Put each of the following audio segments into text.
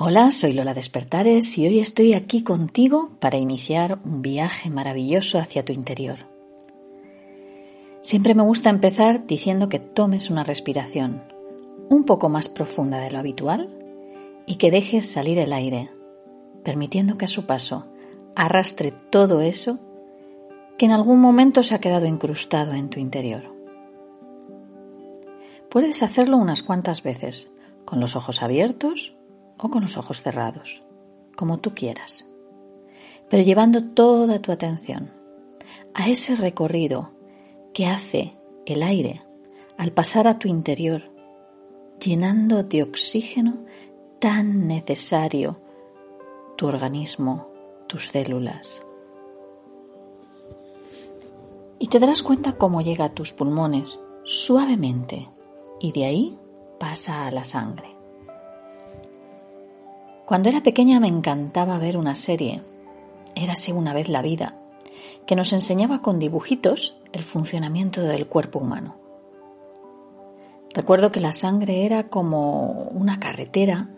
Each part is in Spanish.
Hola, soy Lola Despertares y hoy estoy aquí contigo para iniciar un viaje maravilloso hacia tu interior. Siempre me gusta empezar diciendo que tomes una respiración un poco más profunda de lo habitual y que dejes salir el aire, permitiendo que a su paso arrastre todo eso que en algún momento se ha quedado incrustado en tu interior. Puedes hacerlo unas cuantas veces, con los ojos abiertos o con los ojos cerrados, como tú quieras, pero llevando toda tu atención a ese recorrido que hace el aire al pasar a tu interior, llenando de oxígeno tan necesario tu organismo, tus células. Y te darás cuenta cómo llega a tus pulmones suavemente y de ahí pasa a la sangre. Cuando era pequeña me encantaba ver una serie, Érase una vez la vida, que nos enseñaba con dibujitos el funcionamiento del cuerpo humano. Recuerdo que la sangre era como una carretera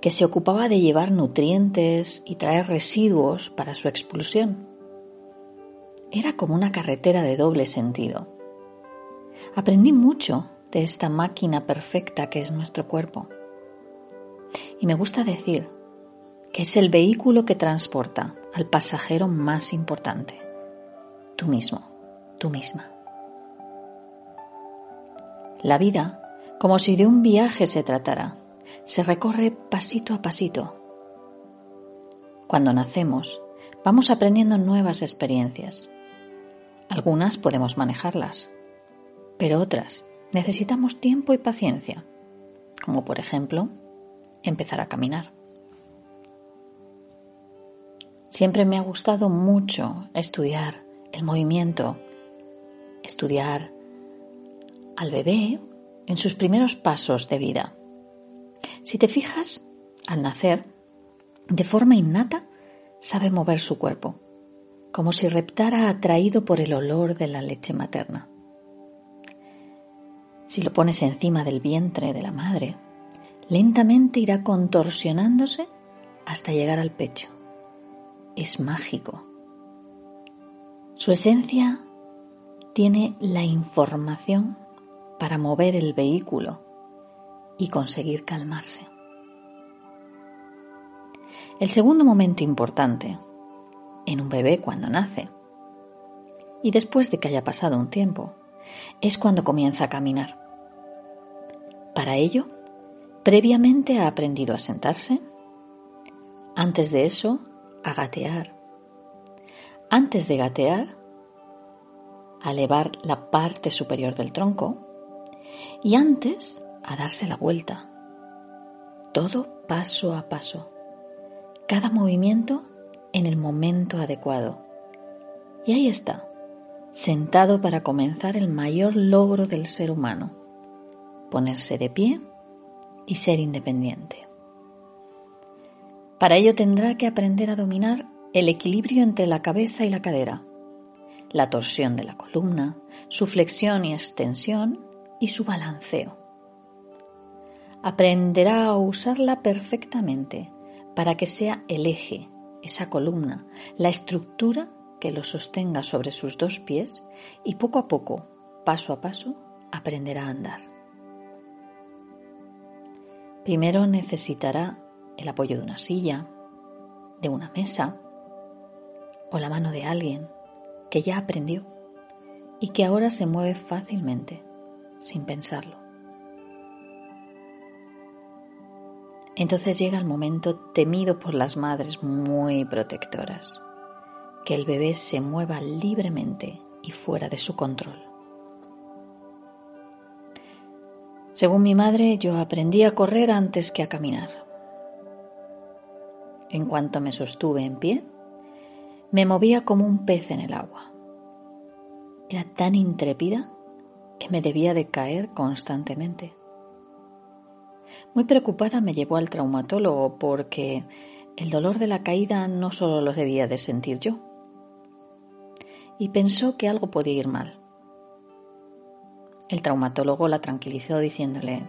que se ocupaba de llevar nutrientes y traer residuos para su expulsión. Era como una carretera de doble sentido. Aprendí mucho de esta máquina perfecta que es nuestro cuerpo. Y me gusta decir que es el vehículo que transporta al pasajero más importante, tú mismo, tú misma. La vida, como si de un viaje se tratara, se recorre pasito a pasito. Cuando nacemos, vamos aprendiendo nuevas experiencias. Algunas podemos manejarlas, pero otras necesitamos tiempo y paciencia, como por ejemplo empezar a caminar. Siempre me ha gustado mucho estudiar el movimiento, estudiar al bebé en sus primeros pasos de vida. Si te fijas, al nacer, de forma innata, sabe mover su cuerpo, como si reptara atraído por el olor de la leche materna. Si lo pones encima del vientre de la madre, lentamente irá contorsionándose hasta llegar al pecho. Es mágico. Su esencia tiene la información para mover el vehículo y conseguir calmarse. El segundo momento importante en un bebé cuando nace y después de que haya pasado un tiempo es cuando comienza a caminar. Para ello, previamente ha aprendido a sentarse, antes de eso a gatear, antes de gatear a elevar la parte superior del tronco y antes a darse la vuelta. Todo paso a paso. Cada movimiento en el momento adecuado. Y ahí está, sentado para comenzar el mayor logro del ser humano, ponerse de pie y ser independiente. Para ello tendrá que aprender a dominar el equilibrio entre la cabeza y la cadera, la torsión de la columna, su flexión y extensión y su balanceo aprenderá a usarla perfectamente para que sea el eje, esa columna, la estructura que lo sostenga sobre sus dos pies y poco a poco, paso a paso, aprenderá a andar. Primero necesitará el apoyo de una silla, de una mesa o la mano de alguien que ya aprendió y que ahora se mueve fácilmente, sin pensarlo. Entonces llega el momento temido por las madres muy protectoras, que el bebé se mueva libremente y fuera de su control. Según mi madre, yo aprendí a correr antes que a caminar. en cuanto me sostuve en pie, me movía como un pez en el agua. Era tan intrépida que me debía de caer constantemente. Muy preocupada me llevó al traumatólogo porque el dolor de la caída no solo lo debía de sentir yo. Y pensó que algo podía ir mal. El traumatólogo la tranquilizó diciéndole,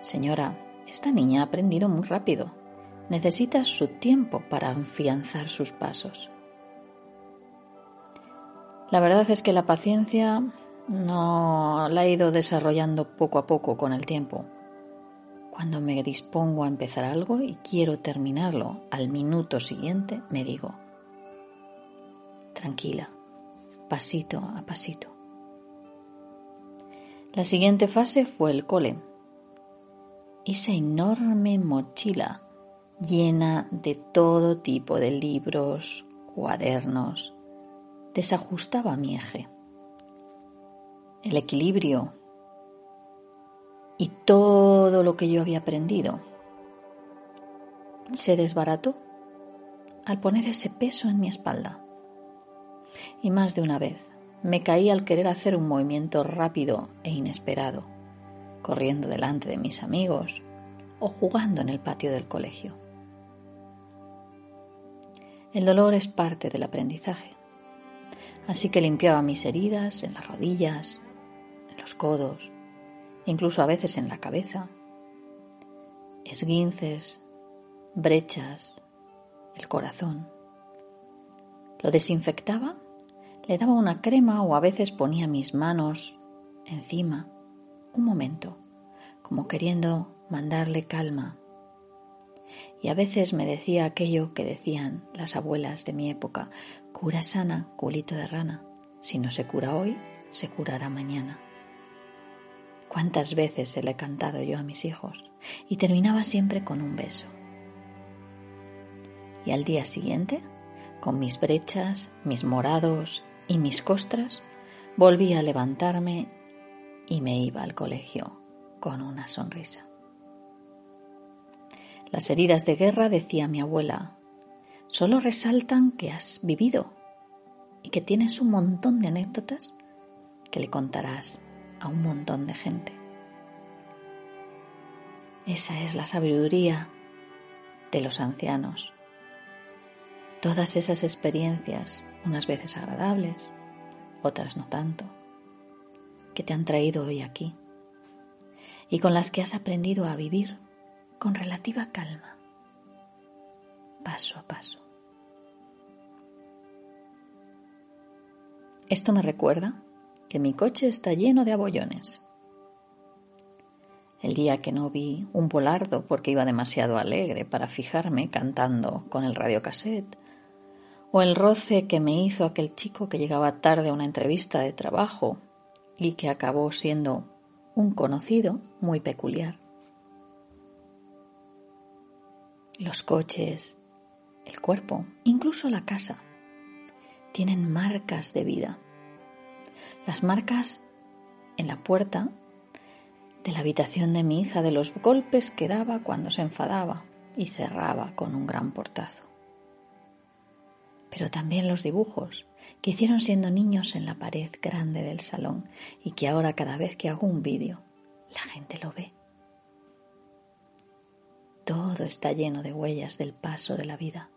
Señora, esta niña ha aprendido muy rápido. Necesita su tiempo para afianzar sus pasos. La verdad es que la paciencia no la he ido desarrollando poco a poco con el tiempo. Cuando me dispongo a empezar algo y quiero terminarlo al minuto siguiente, me digo, tranquila, pasito a pasito. La siguiente fase fue el cole. Esa enorme mochila llena de todo tipo de libros, cuadernos, desajustaba mi eje. El equilibrio y todo lo que yo había aprendido se desbarató al poner ese peso en mi espalda. Y más de una vez me caí al querer hacer un movimiento rápido e inesperado, corriendo delante de mis amigos o jugando en el patio del colegio. El dolor es parte del aprendizaje, así que limpiaba mis heridas en las rodillas, en los codos, incluso a veces en la cabeza, esguinces, brechas, el corazón. Lo desinfectaba, le daba una crema o a veces ponía mis manos encima, un momento, como queriendo mandarle calma. Y a veces me decía aquello que decían las abuelas de mi época, cura sana, culito de rana. Si no se cura hoy, se curará mañana. ¿Cuántas veces se le he cantado yo a mis hijos? Y terminaba siempre con un beso. Y al día siguiente, con mis brechas, mis morados y mis costras, volví a levantarme y me iba al colegio con una sonrisa. Las heridas de guerra, decía mi abuela, solo resaltan que has vivido y que tienes un montón de anécdotas que le contarás a un montón de gente. Esa es la sabiduría de los ancianos. Todas esas experiencias, unas veces agradables, otras no tanto, que te han traído hoy aquí y con las que has aprendido a vivir con relativa calma, paso a paso. Esto me recuerda que mi coche está lleno de abollones. El día que no vi un volardo porque iba demasiado alegre para fijarme cantando con el radiocassette, o el roce que me hizo aquel chico que llegaba tarde a una entrevista de trabajo y que acabó siendo un conocido muy peculiar. Los coches, el cuerpo, incluso la casa, tienen marcas de vida las marcas en la puerta de la habitación de mi hija de los golpes que daba cuando se enfadaba y cerraba con un gran portazo. Pero también los dibujos que hicieron siendo niños en la pared grande del salón y que ahora cada vez que hago un vídeo la gente lo ve. Todo está lleno de huellas del paso de la vida,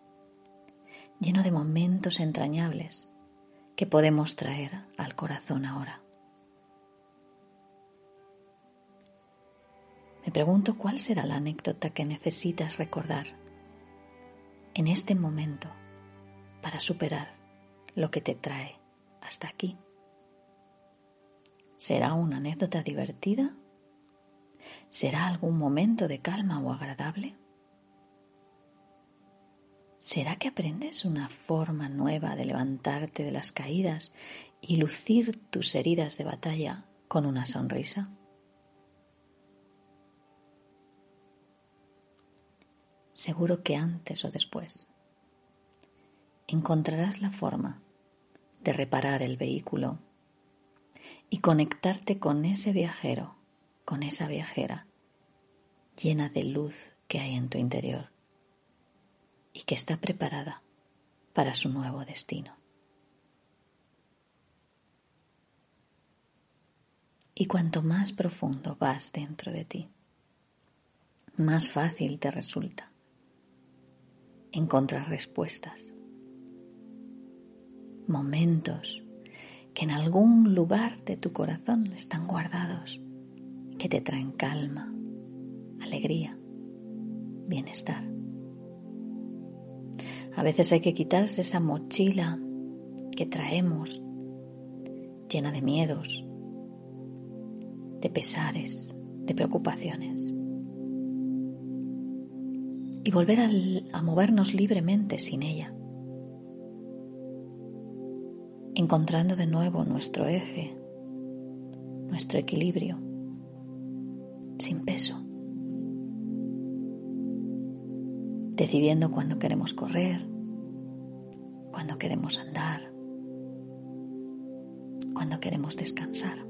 lleno de momentos entrañables que podemos traer al corazón ahora. Me pregunto cuál será la anécdota que necesitas recordar en este momento para superar lo que te trae hasta aquí. ¿Será una anécdota divertida? ¿Será algún momento de calma o agradable? ¿Será que aprendes una forma nueva de levantarte de las caídas y lucir tus heridas de batalla con una sonrisa? Seguro que antes o después encontrarás la forma de reparar el vehículo y conectarte con ese viajero, con esa viajera llena de luz que hay en tu interior y que está preparada para su nuevo destino. Y cuanto más profundo vas dentro de ti, más fácil te resulta encontrar respuestas, momentos que en algún lugar de tu corazón están guardados, que te traen calma, alegría, bienestar. A veces hay que quitarse esa mochila que traemos llena de miedos, de pesares, de preocupaciones. Y volver a, movernos libremente sin ella. Encontrando de nuevo nuestro eje, nuestro equilibrio, sin peso. Decidiendo cuándo queremos correr, cuándo queremos andar, cuándo queremos descansar.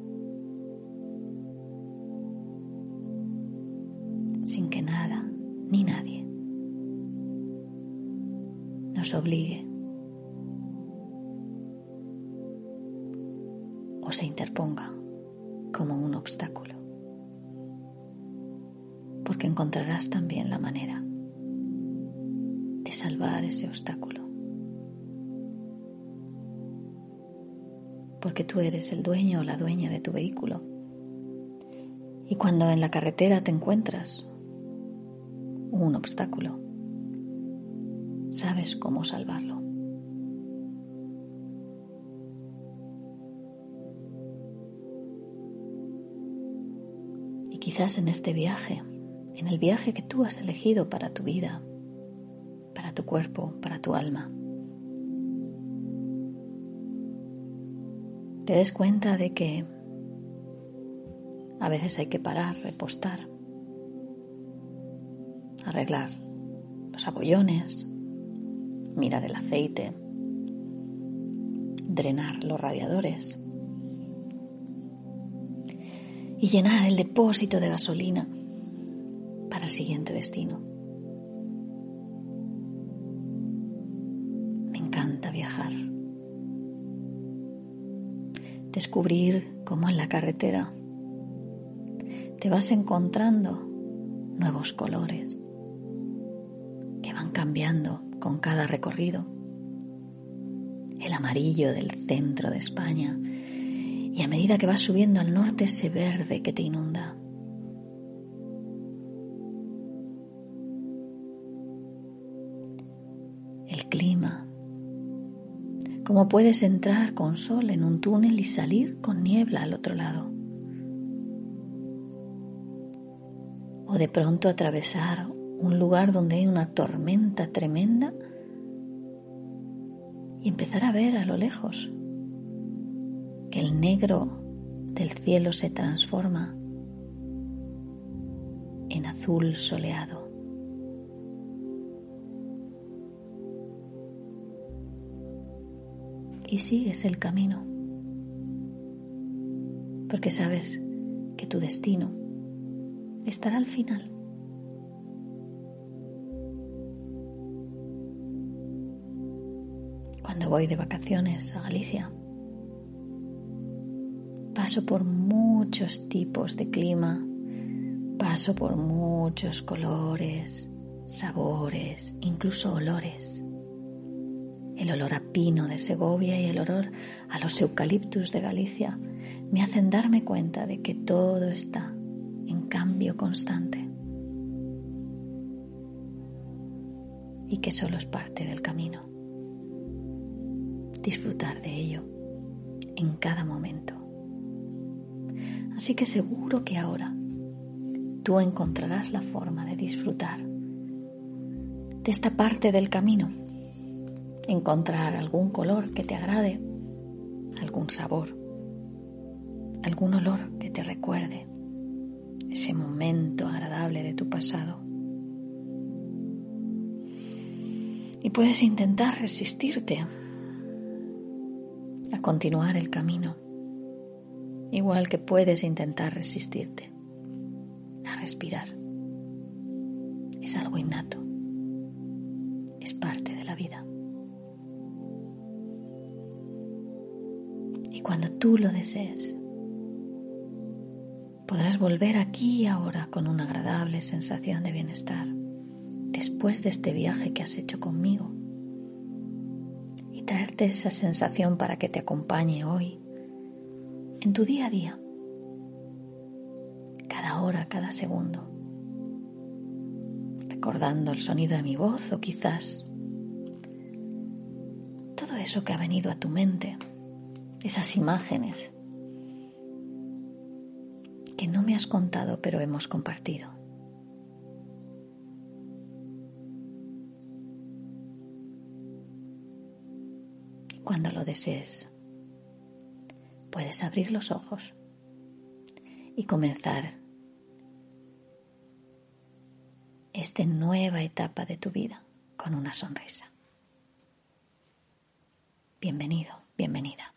Porque encontrarás también la manera de salvar ese obstáculo, porque tú eres el dueño o la dueña de tu vehículo. Y cuando en la carretera te encuentras un obstáculo, sabes cómo salvarlo. Y quizás en este viaje, en el viaje que tú has elegido para tu vida, para tu cuerpo, para tu alma, te des cuenta de que a veces hay que parar, repostar arreglar los abollones, mirar el aceite, drenar los radiadores y llenar el depósito de gasolina el siguiente destino. Me encanta viajar. Descubrir cómo en la carretera te vas encontrando nuevos colores, cambiando con cada recorrido. El amarillo del centro de España y a medida que vas subiendo al norte ese verde que te inunda. El clima. Cómo puedes entrar con sol en un túnel y salir con niebla al otro lado. O de pronto atravesar un lugar donde hay una tormenta tremenda y empezar a ver a lo lejos que el negro del cielo se transforma en azul soleado. Y sigues el camino, porque sabes que tu destino estará al final. cuando voy de vacaciones a Galicia. Paso por muchos tipos de clima, paso por muchos colores, sabores, incluso olores. El olor a pino de Segovia y el olor a los eucaliptus de Galicia me hacen darme cuenta de que todo está en cambio constante. Y que solo es parte del camino. Disfrutar de ello en cada momento. Así que seguro que ahora tú encontrarás la forma de disfrutar de esta parte del camino, encontrar algún color que te agrade, algún sabor, algún olor que te recuerde ese momento agradable de tu pasado. Y puedes intentar resistirte a continuar el camino, igual que puedes intentar resistirte a respirar. Es algo innato, Es parte de la vida. Y cuando tú lo desees, podrás volver aquí y ahora con una agradable sensación de bienestar después de este viaje que has hecho conmigo y traerte esa sensación para que te acompañe hoy en tu día a día, cada hora, cada segundo, recordando el sonido de mi voz o quizás todo eso que ha venido a tu mente, esas imágenes que no me has contado pero hemos compartido. Cuando lo desees, puedes abrir los ojos y comenzar esta nueva etapa de tu vida con una sonrisa. Bienvenido, bienvenida.